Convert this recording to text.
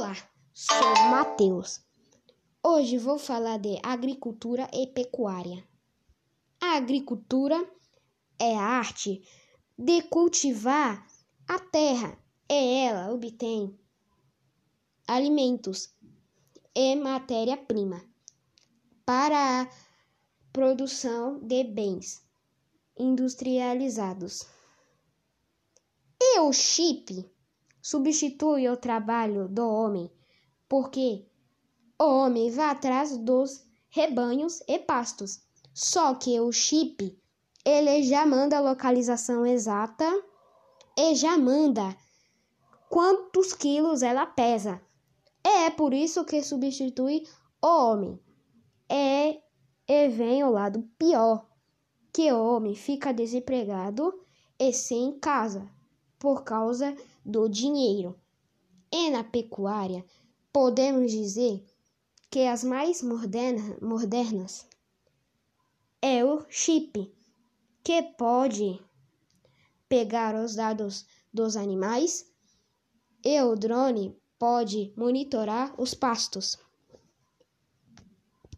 Olá, sou Matheus. Hoje vou falar de agricultura e pecuária. A agricultura é a arte de cultivar a terra e ela obtém alimentos e matéria-prima para a produção de bens industrializados. E o chip substitui o trabalho do homem, porque o homem vai atrás dos rebanhos e pastos. Só que o chip, ele já manda a localização exata e já manda quantos quilos ela pesa. É por isso que substitui o homem. É, e vem o lado pior, que o homem fica desempregado e sem casa por causa do dinheiro. E na pecuária, podemos dizer que as mais moderna, modernas é o chip, que pode pegar os dados dos animais e o drone pode monitorar os pastos.